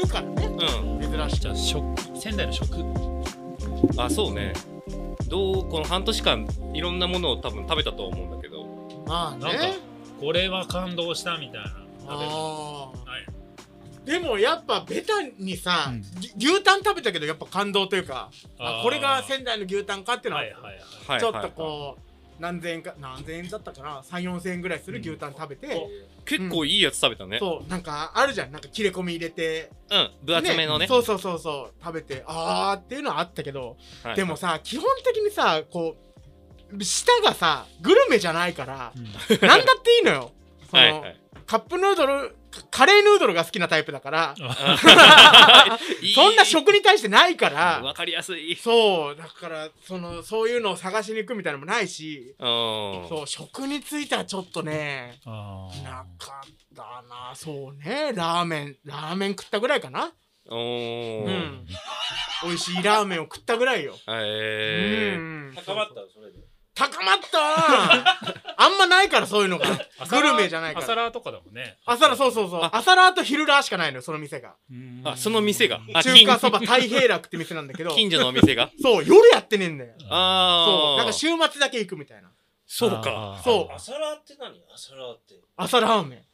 るからね。うん。珍しく。じゃあ食仙台の食。あそうね。どうこの半年間いろんなものを多分食べたと思うんだけど。まあなんかねこれは感動したみたいな。食べ物あはいー。でもやっぱベタにさ、うん。ぎ牛タン食べたけどやっぱ感動というかあこれが仙台の牛タンかっていうのは、はい。はいはいはい。ちょっとこう、何千円か何千円だったかな？3 4千円ぐらいする牛タン食べて、結構いいやつ食べたね。そうなんかあるじゃん。なんか切れ込み入れて。うん。分厚めのね。そうそうそうそう。食べて。あーっていうのはあったけど、はい。でもさ基本的にさこう舌がさグルメじゃないからうん。なんだっていいのよ。その、はいはいカップヌードルカカレーヌードルが好きなタイプだから。そんな食に対してないから。わかりやすい。そう。だからそのそういうのを探しに行くみたいなのもないし。うんそう食についてはちょっとねなかったな。そうね。ラーメンラーメン食ったぐらいかな。おうーん。美味しいラーメンを食ったぐらいよ。へー。うん。高まったそれで高まった あんまないからそういうのが。グルメじゃないから。朝ラーとかだもんね。朝ラそうそうそう。あ。朝ラーと昼ラーしかないのよその店が。うん。あその店が。あ中華そば太平楽って店なんだけど。近所のお店が？そう夜やってねえんだよ。ああそう。なんか週末だけ行くみたいな。そうか。そう。朝ラーって何？朝ラーって。朝ラーメン。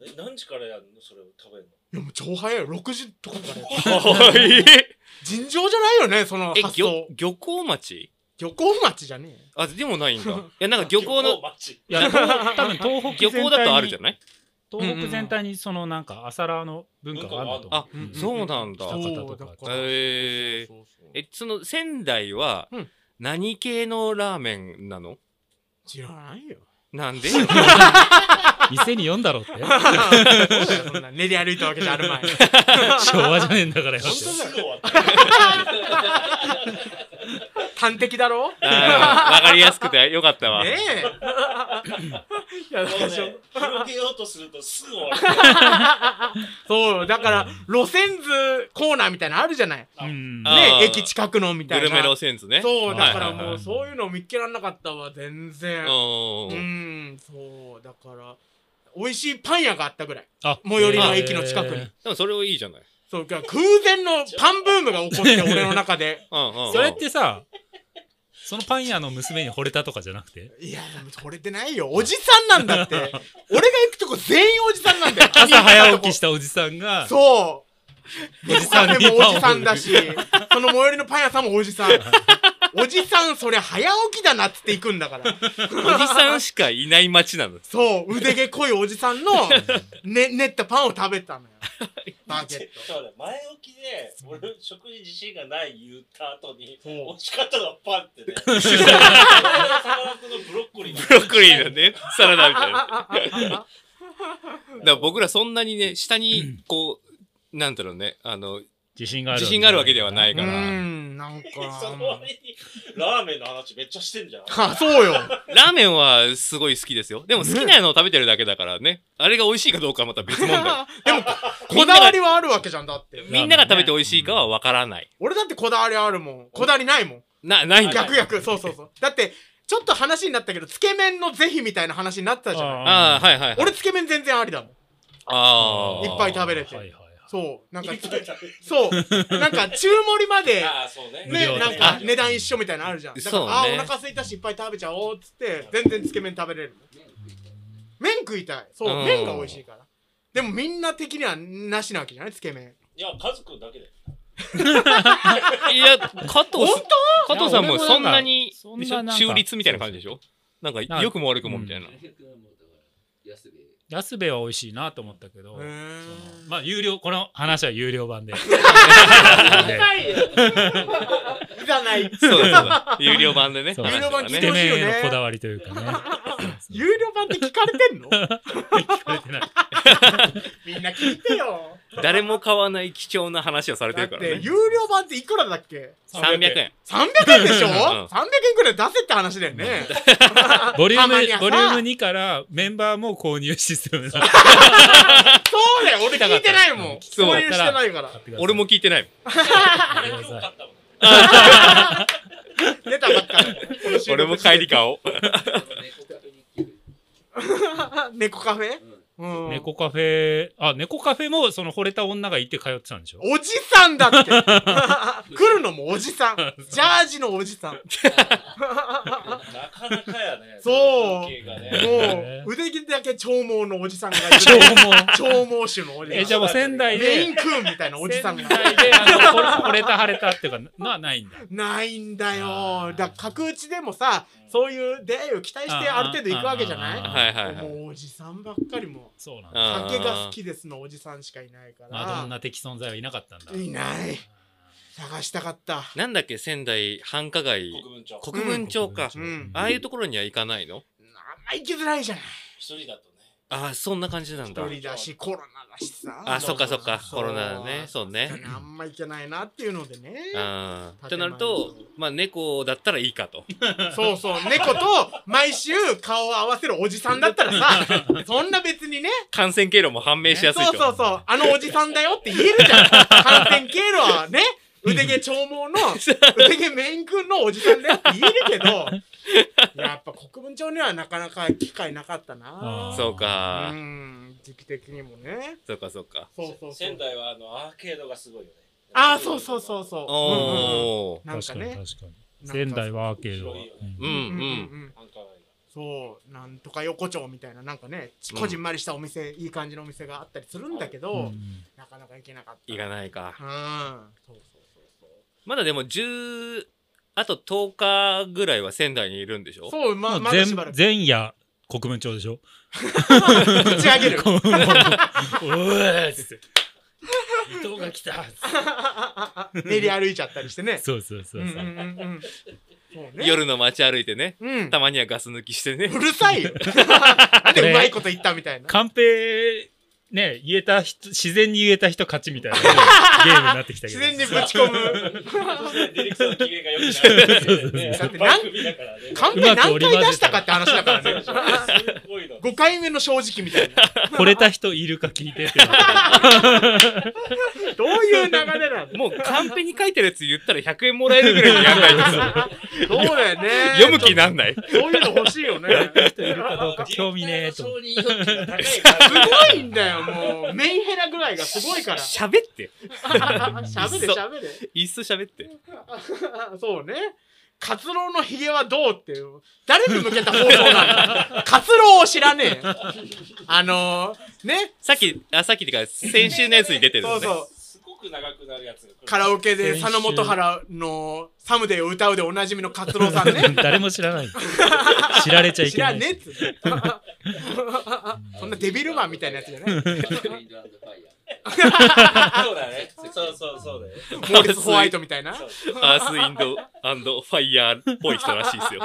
え何時からやるの？それを食べるの？いやもう超早いよ。6時とかから 尋常じゃないよねその発想。漁港町？漁港町じゃねえよ。あでもないんだ。いやなんか漁港の町。いや東多分東北漁港だとあるじゃいない？東北全体にそのなんか朝ラーの文化があると思あううんそうなんだそうそうだからへーそうそうそうえその仙台はうん。何系のラーメンなの？知らないよ。なんで？店に読んだろって。そんな練り歩いたわけじゃあるまい。昭和じゃねえんだからよ。本当すだよ端的だろ？わかりやすくてよかったわ。ねえ。ね広げようとするとすぐ終わる。そうだから路線図コーナーみたいなのあるじゃない？ね駅近くのみたいな。グルメ路線図ね。そうだからはいはいはい。もうそういうの見っけらんなかったわ全然。ううんんそうだから美味しいパン屋があったぐらい。あ最寄りの駅の近くに。でもそれはいいじゃない。そう空前のパンブームが起こって俺の中で。うんうんうん。それってさそのパン屋の娘に惚れたとかじゃなくて？いやでも惚れてないよ。おじさんなんだって。俺が行くとこ全員おじさんなんだよ。朝早起きしたおじさんが。そうおじさんにでもおじさんだしその最寄りのパン屋さんもおじさん。おじさんそりゃ早起きだなっつって行くんだから。おじさんしかいない街なの。そう腕毛濃いおじさんの ね練ったパンを食べたのよ。バゲット。そうだ前置きで俺食に自信がない言った後にそう。美味しかったのはパンってね。サラダのブロッコリーブロッコリーのねサラダみたいな。だから僕らそんなにね下にこうなんだろうね。あの自信がある自信があるわけではないうかーらんなんか。その割にラーメンの話めっちゃしてんじゃん。あそうよ。ラーメンはすごい好きですよ。でも好きなのを食べてるだけだからね。あれが美味しいかどうかはまた別問題。でもこだわりはあるわけじゃんだって。みんなが食べて美味しいかは分からない。俺だってこだわりあるもん。こだわりないもん。なないんだ。逆逆。そうそうそう。だってちょっと話になったけどつけ麺の是非みたいな話になってたじゃない。ああはいはいはい。俺つけ麺全然ありだもん。ああいっぱい食べれて。はいはいはいそう。なんか そう。なんか中盛りまで ね。なんか値段一緒みたいなのあるじゃん。だかあーお腹空いたしいっぱい食べちゃおうっつって全然つけ麺食べれる。麺食いたい。そううん。麺が美味しいから。でもみんな的にはなしなわけじゃない？つけ麺。いやカズくんだけで。いや加藤本加藤さんもそんなに中立みたいな感じでしょ？なんかなんか良くも悪くもみたいな安兵衛は美味しいなと思ったけどそのまあ有料この話は有料版で。じゃない。そうだそうだ有料版でね。そう。話有料版聞いてほしいよね。こだわりというかね。有料版って聞かれてんの？聞かれてない。みんな聞いてよ。誰も買わない貴重な話をされてだって、るからね。有料版っていくらだっけ？300円。300円でしょ、ん ?300 円くらい出せって話だよね。ボリュームたまには、さボリューム2からメンバーも購入システムだ。そうだよ俺聞いてないもん。そう購入してないから。俺も聞いてない。もん。出たばっかり。俺も帰り買おう。猫カフェ？うん。猫カフェ、あ、猫カフェもその惚れた女がいて通ってたんでしょ？おじさんだって 来るのもおじさん。ジャージのおじさん。なかなかやね。そうの風景がね。もう、腕毛だけ長毛のおじさんがいる。長毛。長毛種のおじえ、さん。じゃあもう仙台でメイン、クーンみたいなおじさんが。仙台で、あの、惚れ惚れた腫れたっていうか、のはないんだ。ないんだよ。だから角打ちでもさ、そういう出会いを期待してある程度行くわけじゃない？あはいはいはい。もうおじさんばっかりもそうなんだ。う酒が好きですのおじさんしかいないから、マドンナ的存在はいなかったんだ。いない探したかったなんだっけ、仙台繁華街。国分町。国分町か。うんああいうところには行かないの？あんま行きづらいじゃない一人だとね。ああ、そんな感じなんだ。一人だしコロナだしさあ、そっかそっか。コロナだね。そうね。あんま行けないなっていうのでねああ。ってなると、まあ猫だったらいいかと。そうそう猫と毎週顔を合わせるおじさんだったらさ そんな別にね感染経路も判明しやすいと。そうそうそうあのおじさんだよって言えるじゃん感染経路はね腕毛長毛の腕毛メイン君のおじさんだよって言えるけど やっぱ国分町にはなかなか機会なかったな。そううか。ん。時期的にもね。そうかそうか。そうそうそう。仙台はあのアーケードがすごいよね。ああそうそうそうそう。おー。うんうんなんか確かにね確かに。仙台はアーケードううんん。うん。うん。そうなんとか横丁みたいななんかねうんこじんまりしたお店、いい感じのお店があったりするんだけど、うん。なかなか行けなかった。行かないか。うん。そうそうそうそうまだでも10、あと10日ぐらいは仙台にいるんでしょ？そう、ま、まだしばらく。前夜国分町でしょ？打ち上げる。おーっつって。伊藤が来た 練り歩いちゃったりしてね。そうそうそううんうんそうう。んうん。そうね。夜の街歩いてね。うん。たまにはガス抜きしてねう。るさいよ。なんでうまいこと言ったみたいな。カンペ、ね、言えた人、自然に言えた人勝ちみたいな ゲームになってきたけど。自然にぶち込む。ディレクターの機嫌が良くなるね。だって番組だからね。カンペ何回出したかって話だからね。すごいの。5回目の正直みたいな。惚れた人いるか聞いてって どういう流れなのもうカンペに書いてるやつ言ったら100円もらえるぐらいにやんないとさそうだよね。読む気なんない。そういうの欲しいよね。人いるかどうか興味ねえとすごいんだよ、もう。メンヘラぐらいがすごいから。し喋って。ゃべれしゃべれ。いっそ喋って。そうね。カツロウのヒゲはどうっていう。誰に向けた放送なの？カツロウを知らねえ。あのー、ね。さっき、あ、さっきっていうか、先週のやつに出てるのね。そうそう。く長くなるやつ。カラオケで佐野元春のサムデーを歌うでおなじみのカツさんね。誰も知らない。知られちゃい知けない。らねえっつって。そんなデビルマンみたいなやつじゃない。そうだね。そうそうそうだよ。モーリス・ホワイトみたいな。アースインドファイヤーっぽい人らしいですよ。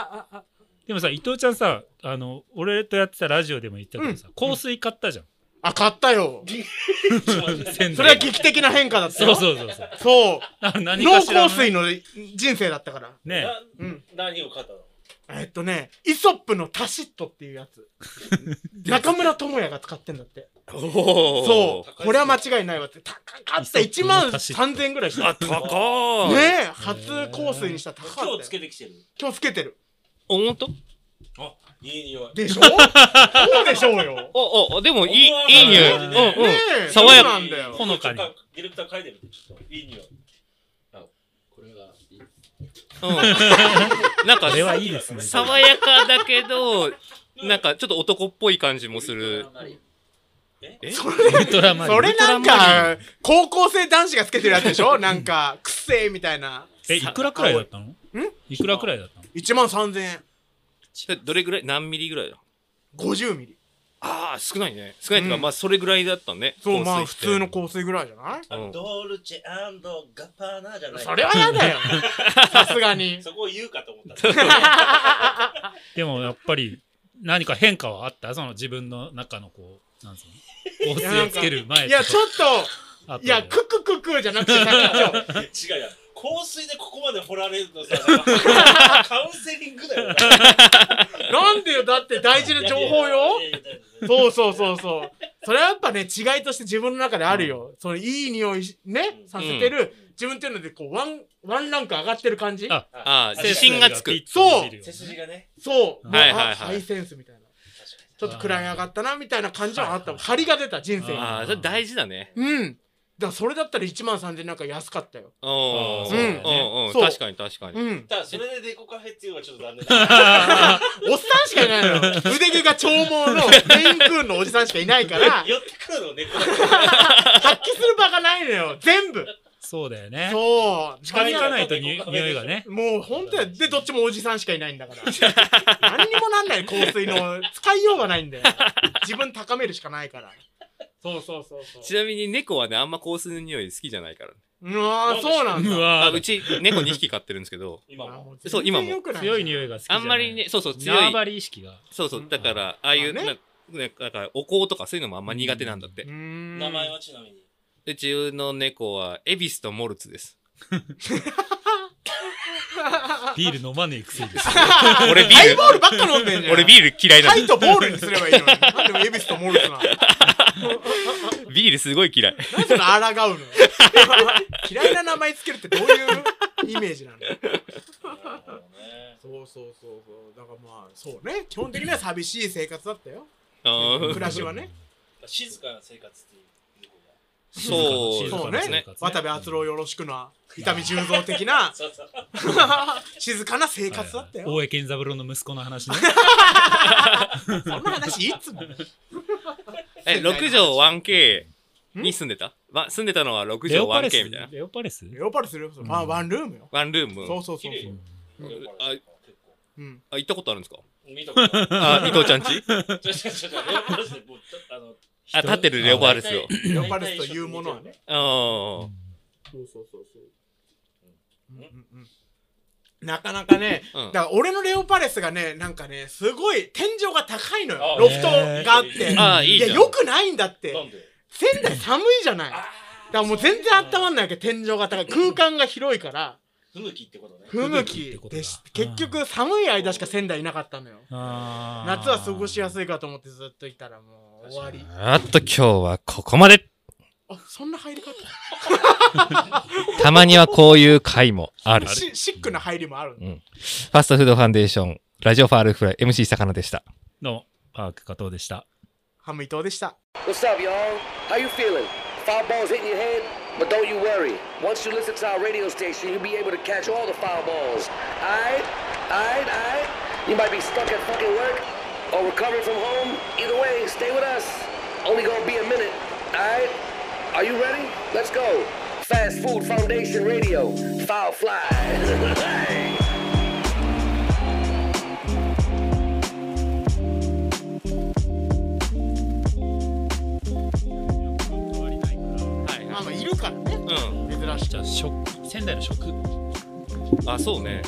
でもさ、伊藤ちゃんさ、あの、俺とやってたラジオでも言ったけどさ、香水買ったじゃん。あ、買ったよ。それは劇的な変化だったそうよ。そうそうそう。そう。脳かしらの香水の人生だったから。ねなうん。何を買ったの？えっとね、イソップのタシットっていうやつ。中村智也が使ってんだって。おそう。これは間違いないわって。高かった。イソッ1万プのタシット3000円ぐらいした。あ、高い。ねえ、初香水にしたら高かったよ。今日つけてきてる。今日つけてる。お、ほんとあ、いい匂い。でしょ？そうでしょうよ。お、お、でもいい、いい匂い。うんねうん。え、爽やかそうなんだよ。ほのかに。ディレクター書いてみて。ちょっといい匂い。うん。なんかこ、れはいいですね。爽やかだけど、なんかちょっと男っぽい感じもする。え？ウルトラマリン。それなんか、高校生男子がつけてるやつでしょ？なんか、くっせーみたいな。え、いくらくらいだったの？んいくらくらいだったの？1万3000円。どれぐらい何ミリぐらいだ？50ミリ。ああ、少ないね。少ないっていうか、うんまあ、それぐらいだったね。そう、まあ、普通の香水ぐらいじゃない？うんドルチェガッパーナじゃない。それは嫌だよ。さすがに。そこを言うかと思った。でもやっぱり、何か変化はあった？その自分の中のこうなんつうの？香水をつける前いや、ちょっと、あといや、ククククじゃなくて、さっきちょ 違うやん香水でここまで掘られるとさ なんかカウンセリングだよ なんでよ、だって大事な情報よ。そうそうそうそう。それはやっぱね、違いとして自分の中であるよ。そのいい匂いしね、させてる、自分っていうので、こう、ワン、ワンランク上がってる感じああ自信がつく。そう背筋がねそう。はいはいはいあハイセンスみたいな。ちょっと位上がったな、みたいな感じはあった。張りが出た、人生に。ああ、それ大事だね。うん。だそれだったら1万3000なんか安かったよ。うんうんうん。そう確かに確かに。うん。ただそれでデコカフェっていうのはちょっと残念だおっさんしかいないのよ。腕毛が長毛のメインクーンのおじさんしかいないから、寄ってくるのね発揮する場がないのよ。全部。そうだよねそう。近づかないとに匂いがねもう本当や。で、どっちもおじさんしかいないんだから。何にもなんない香水の使いようがないんだよ。自分高めるしかないから。そうそうそうそう。ちなみに猫はね、あんま香水の匂い好きじゃないから。うわーそうなんだ。うわあうち猫2匹飼ってるんですけど、今あもそう今も強い匂いが好きじゃないあんまりね、そうそう、強い。縄張り意識がそうそう、だから、ああいう、まあねなね、だから、お香とかそういうのもあんま苦手なんだってうー。ん名前はちなみにうちの猫は、エビスとモルツです。ビール飲まねえくせに俺ビールハイボ、ールばっか飲んでんじゃん。俺ビール嫌いなの。ハイとボールにすればいいのに。なんでもエビスとモルツなの？ビールすごい嫌い。なんでその抗うの？嫌いな名前つけるってどういうイメージなの？そうそうそうそう。だからまあ、そうね。基本的には寂しい生活だったよ。暮らしはね。静かな生活っていうそうそうねね。渡部篤郎よろしくな、伊丹十三的なそうそう静かな生活だったよ。大江健三郎の息子の話ね そんな話いつも。え、6畳 1K に住んでた？わ住んでたのは6畳レオパレス？1K みたいな。レオパレス？レオパルするよ。まあ、ワンルームよ。ワンルーム。そうそうそうそう。あうん。あ、行ったことあるんですか？見たことあ伊藤ちゃんち？ちょちょちょちょレオパレスでもうあのあ、立ってるレオパレスを。レオパルスというものはね。あーそうそうそうそう。うんうんうんなかなかね、うんだから俺のレオパレスがね、なんかね、すごい天井が高いのよあ。ロフトがあって。あーいいじゃんや、よくないんだって。なんで？仙台寒いじゃない。だからもう全然温まんないわけ天井が高い。空間が広いから、不向きってことね不向きことだでし、結局寒い間しか仙台いなかったのよ。夏は過ごしやすいかと思ってずっといたらもう終わり。あっと今日はここまで。あ、そんな入り方？たまにはこういう回もある。フシシックな入りもある。ァストフードファンデーション、ラジオファールフライ、MC 魚でした。どうもパーク加藤でした ハム伊藤でした。 What's up, y'all? How you feeling? Foul balls hitting your head? But don't you worry. Once you listen to our radio station, you'll be able to catch all the foul balls. Aight? Aight? Aight? You might be stuck at fucking work or recovering from home. Either way, stay with us. Only gonna be a minute. Aight? Are you ready? Let's go. Fast Food Foundation Radio. Foul Fly. 珍しく。じゃあ食仙台の食？あ、そうね。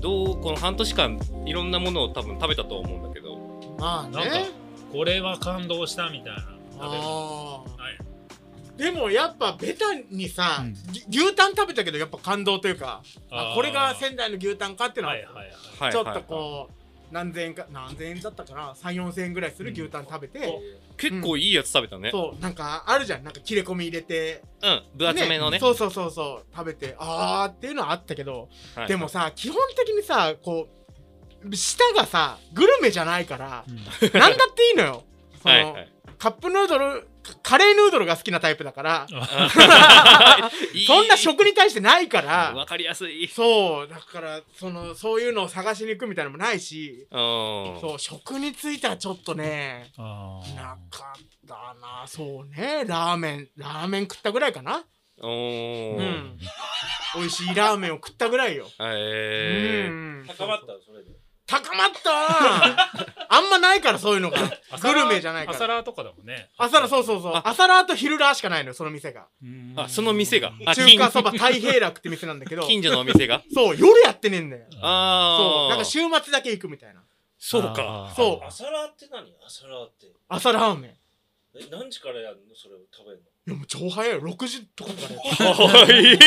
どう、この半年間、いろんなものを多分食べたと思うんだけど。まあなんかね。これは感動したみたいな食べるああ。はいでもやっぱベタにさ、うんぎ牛タン食べたけどやっぱ感動というかああーこれが仙台の牛タンかっていうのは、はいはいはいはいちょっとこう何千円か何千円だったかな？3 4千円ぐらいする牛タン食べて、結構いいやつ食べたね。そうなんかあるじゃん。なんか切れ込み入れて。うん。分厚めのね。そうそうそうそう。食べて。あーっていうのはあったけど、はい。でもさ基本的にさこう舌がさグルメじゃないから、うん。なんだっていいのよ。その、はいはい。カップヌードルカレーヌードルが好きなタイプだから。そんな食に対してないから。わかりやすい。そう。だからそのそういうのを探しに行くみたいなのもないし、うん。そう食についてはちょっとねなかったな。そうね。ラーメンラーメン食ったぐらいかな。おうー。ん。美味しいラーメンを食ったぐらいよ、へー。うん。高まったそれで高まったなあんまないからそういうのが グルメじゃないから朝ラーとかだもんね朝ラーそうそうそう朝ラーと昼ラーしかないのよその店がうんあ、その店が？あ、中華そば太平楽って店なんだけど近所のお店が？そう夜やってねえんだよそうああ。なんか週末だけ行くみたいなそうか。そう朝ラーって何？朝ラーって。朝ラーメン。え、何時からやるの？それを食べるの？いやもう超早いよ。6時とかからやる。はい。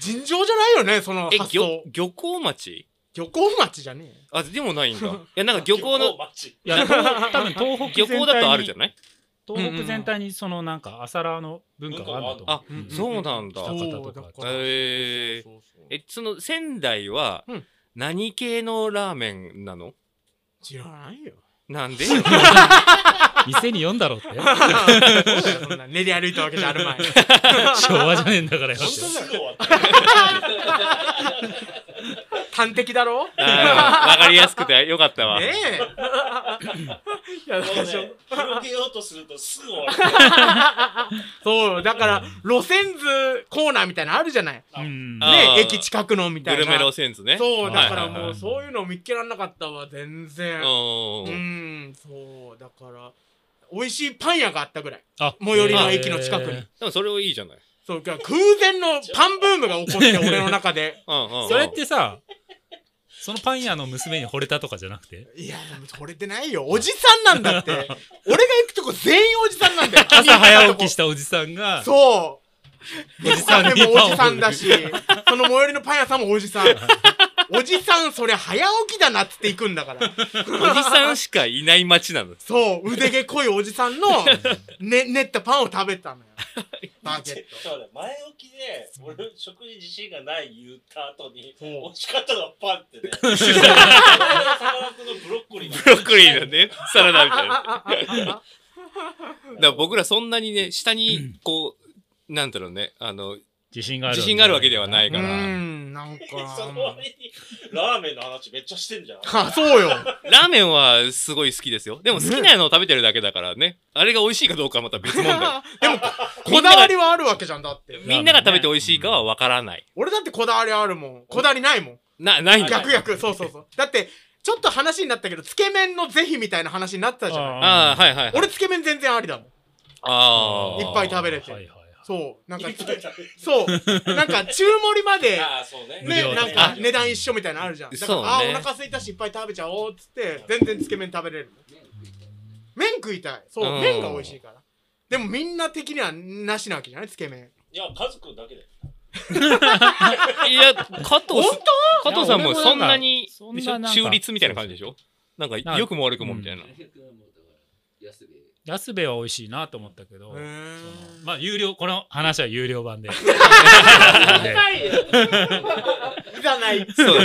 尋常じゃないよね、そのえ、発漁想。漁港町？漁港町じゃねえよ。あ、でもないんだ。いや、なんか漁港の、町。いや東多分東北 漁港だとあるじゃい？ない東北全体にそのなんか朝ラーの文化があるんだと思うあうんそうなんだ。そう高田とか。だから。へー。そうそうそうえ、その仙台はうん。何系のラーメンなの？知らないよ。なんで？店に読んだろうって。そんな練り歩いたわけじゃあるまい。昭和じゃねえんだからよ。本当すぐ終わった。端的だろ？あーわかりやすくてよかったわ。ねえ。いや、だから広げようとするとすぐ終わる。そう、だから、路線図コーナーみたいなのあるじゃない？うんあねー駅近くのみたいな。グルメ路線図ね。そう、だからもうそういうの見っけらんなかったわ、全然。ううんん、そう、だから、美味しいパン屋があったぐらい。あ最寄りの駅の近くに。でもそれはいいじゃない。そう、空前のパンブームが起こって、俺の中で。うんうんうんそれってさそのパン屋の娘に惚れたとかじゃなくて？いや、でも惚れてないよ。おじさんなんだって。俺が行くとこ全員おじさんなんだよ。朝早起きしたおじさんがそう。おじさんにでもおじさんだし、その最寄りのパン屋さんもおじさん。おじさん、そりゃ早起きだなっつって行くんだから。おじさんしかいない街なの。そう、腕毛濃いおじさんの、ね、練ったパンを食べたのよ。バゲット。そうだ前置きで、俺、食に自信がない言った後に、そう美味しかったのがパンってね。俺のサラダのブロッコリーブロッコリーのね、サラダみたいな。だから僕らそんなにね、下に、こう、なんだろうね、あの、自信がある自信があるわけではないうーから。ん、なんか。その割に、ラーメンの話めっちゃしてんじゃん。あ、そうよ。ラーメンはすごい好きですよ。でも好きなのを食べてるだけだからね。あれが美味しいかどうかはまた別問題。でも、こだわりはあるわけじゃん、だって。みんなが食べて美味しいかはわからない。俺だってこだわりあるもん。こだわりないもん。な、ないんだ。逆逆、そうそうそう。だって、ちょっと話になったけど、つけ麺の是非みたいな話になったじゃない。ああ、はいはいはい。俺つけ麺全然ありだもん。ああ。いっぱい食べれてはいはいはいそう。なんかそう。なんか、中盛りまで、ああ、そうね。なんか値段一緒みたいなのあるじゃん。だあー、お腹空いたしいっぱい食べちゃおうっつって、全然つけ麺食べれる。麺食いたい。そうう、ん麺が美味しいから。でもみんな的にはなしなわけじゃない？つけ麺。いや、カズくんだけで。いや、加藤さん、加藤さんもそんなに、そんでしょななんか中立みたいな感じでしょ？なんか、良くも悪くもみたいな。安兵衛は美味しいなと思ったけどまあ有料この話は有料版でいらない。そう。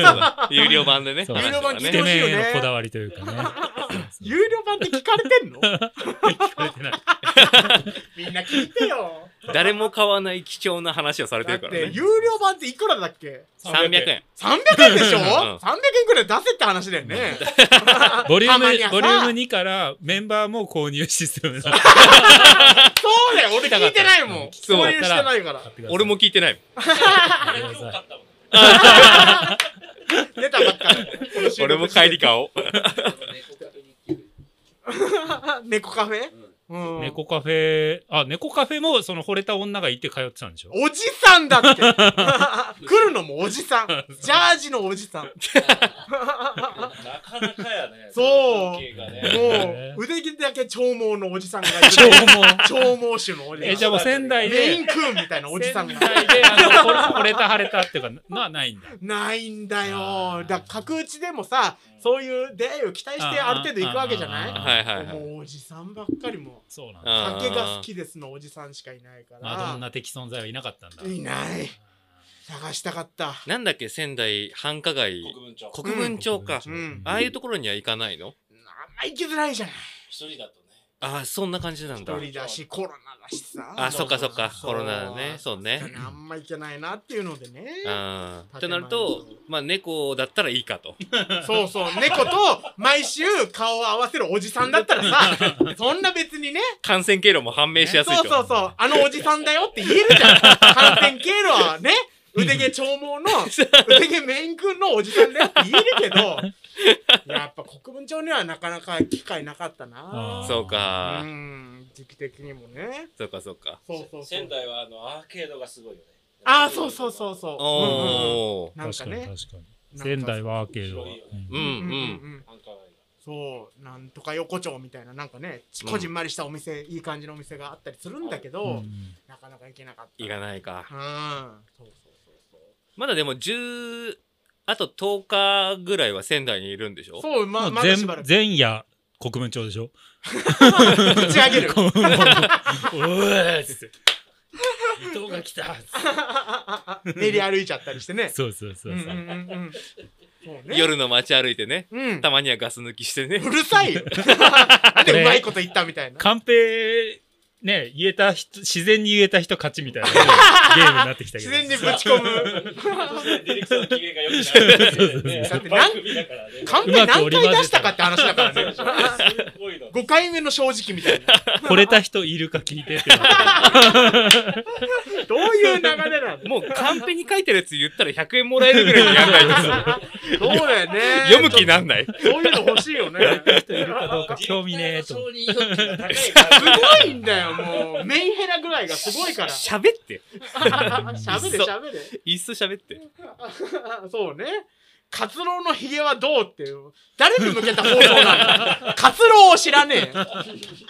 有料版でね。有料版つけね。のこだわりというかね 有料版って聞かれてんの？聞こえてない みんな聞いてよ。誰も買わない貴重な話をされてだって、るからね。有料版っていくらだっけ？300円。300円でしょ、ん ?300 円くらい出せって話だよね。ボリューたまにはさムボリューム2からメンバーも購入システムだそうだよ、俺聞いてないもん。そう購入してないから。俺も聞いてない。あれ今日買ったもん。出たばっかり。俺も帰り買おう。猫カフェ？うん。猫カフェあ猫カフェもその惚れた女がいて通ってたんでしょ？おじさんだって。来るのもおじさん。ジャージのおじさん。なかなかやね。そう。ね。もう腕毛だけ長毛のおじさんがいる。長毛。長毛種のおじさん。えじゃあもう仙台で。メインクーンみたいなおじさんが。仙台であの惚惚れた晴れたっていうかのはないんだ。ないんだよ。だから角打ちでもさそういう出会いを期待してある程度行くわけじゃない？はいはいはい。もうおじさんばっかりも。そうなんだ。酒が好きですのおじさんしかいないかマドンらナ的存在はいなかったんだ。いない。探したかった。なんだっけ、仙台繁華街。国分町。国分町か。うん。ああいうところには行かないの？あんま行きづらいじゃない。一人だとね。ああ、そんな感じなんだ。一人だしコロナだしさあ、そっかそっか。コロナだね。そうね。あんま行けないなっていうのでねああ。ってなると、まあ猫だったらいいかと。そうそう猫と毎週顔を合わせるおじさんだったらさ そんな別にね感染経路も判明しやすいと。そうそうそうあのおじさんだよって言えるじゃん感染経路はね腕毛長毛の腕毛メイン君のおじさんだよって言えるけど やっぱ国分町にはなかなか機会なかったな。そうか。う。ん時期的にもね。そうかそうか。そうそうそう。仙台はあのアーケードがすごいよね。ああそうそうそうそうおー。なんか確かにね確かに。なんか仙台はアーケードねうんうん。うん。そうなんとか横丁みたいななんかねうん。こじんまりしたお店、いい感じのお店があったりするんだけど、うんなかなか行けなかった。いかないか。うん。そうそうそうそうまだでも10あと10日ぐらいは仙台にいるんでしょ？そうままだしばら前く前夜国分町でしょ。打ち上げる。おーっつって。伊藤が来た。っつって練り歩いちゃったりしてね。そうそうそうそう、うんうんうんうん。そうね。夜の街歩いてね。うん。たまにはガス抜きしてね。うるさい。よ なんでうまいこと言ったみたいな。カンペね言えた人自然に言えた人勝ちみたいな ゲームになってきたけど。自然にぶち込む。そしてディレクターの機嫌が良くなる 何回出したかって話だからね。すごいの。5回目の正直みたいな。惚れた人いるか聞いてってどういう流れなの？もうカンペに書いてるやつ言ったら100円もらえるぐらいにやんないとさそうだよね。読む気なんない？そういうの欲しいよね。人いるかどうか興味ねえと。すごいんだよもうメンヘラぐらいがすごいから。し喋って。ゃべれしゃべれ。いっそ喋って。そうね。カツロウのヒゲはどうっていう。誰に向けた放送なのカツロウを知らねえ。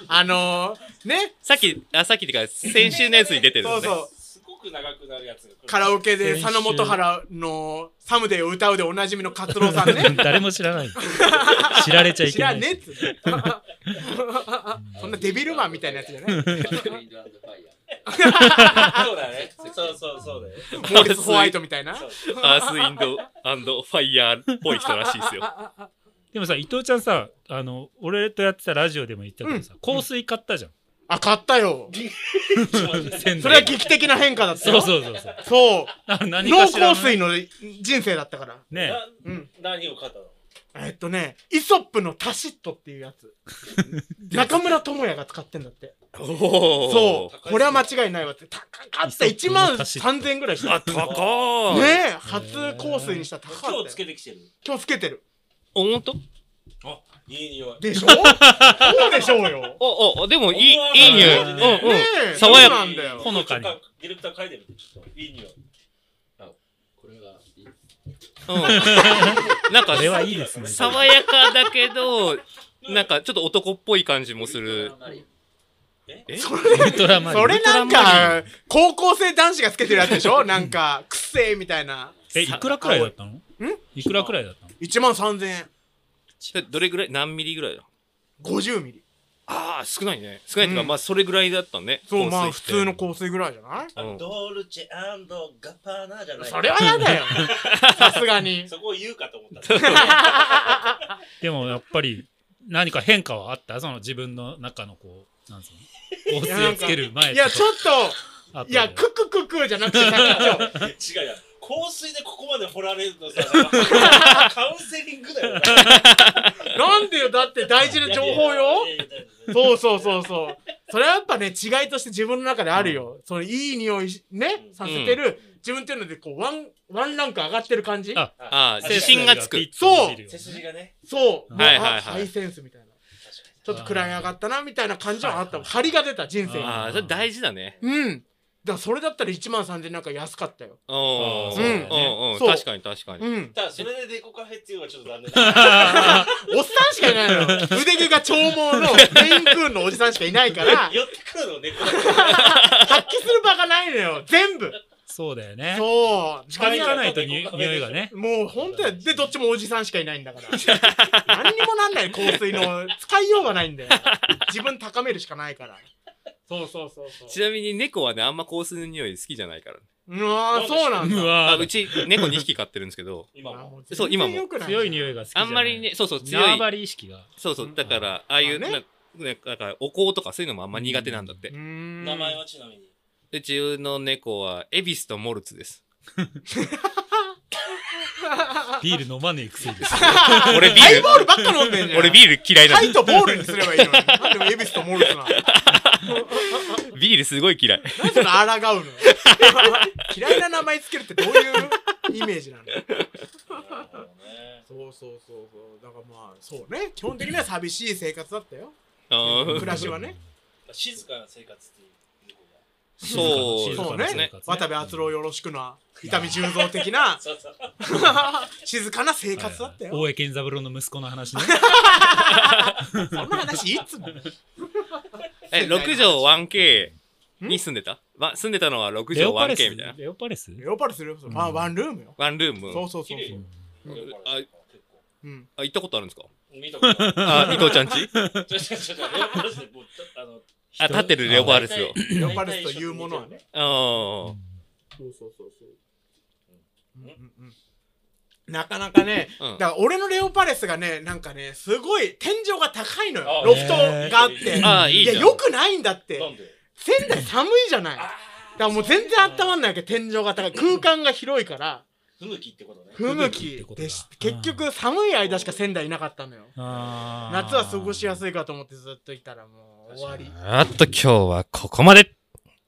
あのー、ね。さっきあさっきっていうか先週のやつに出てるのね。そうそう。すごく長くなるやつ。が来る。カラオケで佐野元春の「サムデー」を歌うでおなじみのカツロウさんね。誰も知らない。知られちゃい知けない。らねえっつって。そんなデビルマンみたいなやつじゃない。そうだね。そうそうそうだよ。モーリス・ホワイトみたいな。アースインドファイヤーっぽい人らしいですよ。でもさ伊藤ちゃんさあの俺とやってたラジオでも言ったけどさ、香水買ったじゃんあ買ったよ。それは劇的な変化だったそうよそうそうそう。そう。脳水の人生だったから。ねなうん。何を買ったの？えっとねイソップのタシットっていうやつ。中村智也が使ってんだって。おそう。これは間違いないわって。高かった。1イソップの万タシット3000円ぐらいした。あ高い。ねえ。初香水にしたら高かったよ。今日つけてきてる？今日つけてる。おほんとあ、いい匂い。でしょ？そうでしょうよ。おおでもいいいい匂い。うんうん。ねえ爽やか。そうなんだよ。ほのかに。ディレクター書いてみて。ちょっといい匂い。うん。なんかこれはいいですね。爽やかだけどなんかちょっと男っぽい感じもする。え？ウルトラマリン。それなんか高校生男子がつけてるやつでしょ？なんかくっせーみたいな。えいくらくらいだったの？い。くらくらいだったの？1万3000円でどれぐらい？何ミリぐらいだ？50ミリ。ああ少ないね。少ないっていうか、うん。まあそれぐらいだったね。そうまあ普通の香水ぐらいじゃない？うん。ドルチェガッパーナじゃない。それはやだよ。さすがに。そこを言うかと思った。でもやっぱり何か変化はあった？その自分の中のこうなんつうの？香水をつける前いやちょっといやククククじゃなくて先っちょ 違うやん。香水でここまで掘られるとさ、なんかカウンセリングだよ。なんでよだって大事な情報よ。そうそうそうそう。それはやっぱね違いとして自分の中であるよ、そのいい匂いしねさせてる、自分っていうのでこうワンワンランク上がってる感じ。ああー自信がつく。そう。背筋がね。そう、はいはいはい。あハイセンスみたいな。ちょっと位上がったなみたいな感じはあった。張りが出た人生に。ああそれ大事だね。うんだからそれだったら1万3000なんか安かったよ。うだね。うん確かに確かに。うん。ただそれでデコカフェっていうのはちょっと残念。だ。おっさんしかいないのよ。腕毛が長毛のメインクーンのおじさんしかいないから。寄ってくるの猫だけ。発揮する場がないのよ。全部。そうだよね。そう。近づかないとに匂いがね。もう本当や。でどっちもおじさんしかいないんだから。何にもなんない香水の。使いようがないんだよ。自分高めるしかないからそうそうそうそう。ちなみに猫はねあんま香水の匂い好きじゃないからうわーそうなんだ。うわー。あうち猫2匹飼ってるんですけど。今あも。も。そう今も。強い匂いが好きじゃない。あんまりねそうそう強い。縄張り意識が。そうそうだからああいうまあね。だからお香とかそういうのもあんま苦手なんだって。うーん。名前はちなみに。うちの猫はエビスとモルツです。ビール飲まねえくせに 俺ビーハイボールばっか飲んでんじゃん。ル俺ビール嫌いなのハイとボールにすればいいのに。なんでもエビスとモルツなの？ビールすごい嫌い。何その抗うの？嫌いな名前つけるってどういうイメージなの？そうそうそうそう。だからまあそうね。基本的には寂しい生活だったよ。暮らしはね。静かな生活っていう。そう。そうね。ね。渡部篤郎よろしくな、伊丹十三的な、静かな生活だったよ。大江健三郎の息子の話ね。そんな話いつも。え、6畳 1K に住んでた？わ住んでたのは6畳レオパレス？1K みたいな。レオパレス？レオパレス、レオパレス。まあ、ワンルームよ。ワンルーム。そうそうそうそう。あうん。あ、行ったことあるんですか？見たことないあ、伊藤ちゃんち？ちょちょちょちょレオパレスでもうあのあ、立ってるレオパレスを。レオパレスというものはね。ああ。そうそうそうそう。うんうんうんなかなかね、うんだから俺のレオパレスがね、なんかね、すごい天井が高いのよ。あロフトがあって。ああ、いいいや、じゃん。よくないんだって。なんで？仙台寒いじゃない。だからもう全然温まんないわけ、天井が高い。空間が広いから、不向きってことね不向吹雪きってことだでし結局寒い間しか仙台いなかったのよ。夏は過ごしやすいかと思ってずっといたらもう終わり。あっと今日はここまで。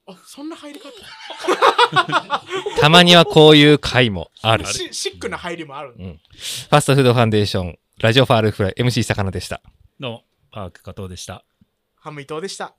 あ、そんな入り方？たまにはこういう回もある。シシックな入りもあるの？うん。ファストフードファンデーション、ラジオファールフライ、MC 魚でした。どうも、パーク加藤でした。ハム伊藤でした。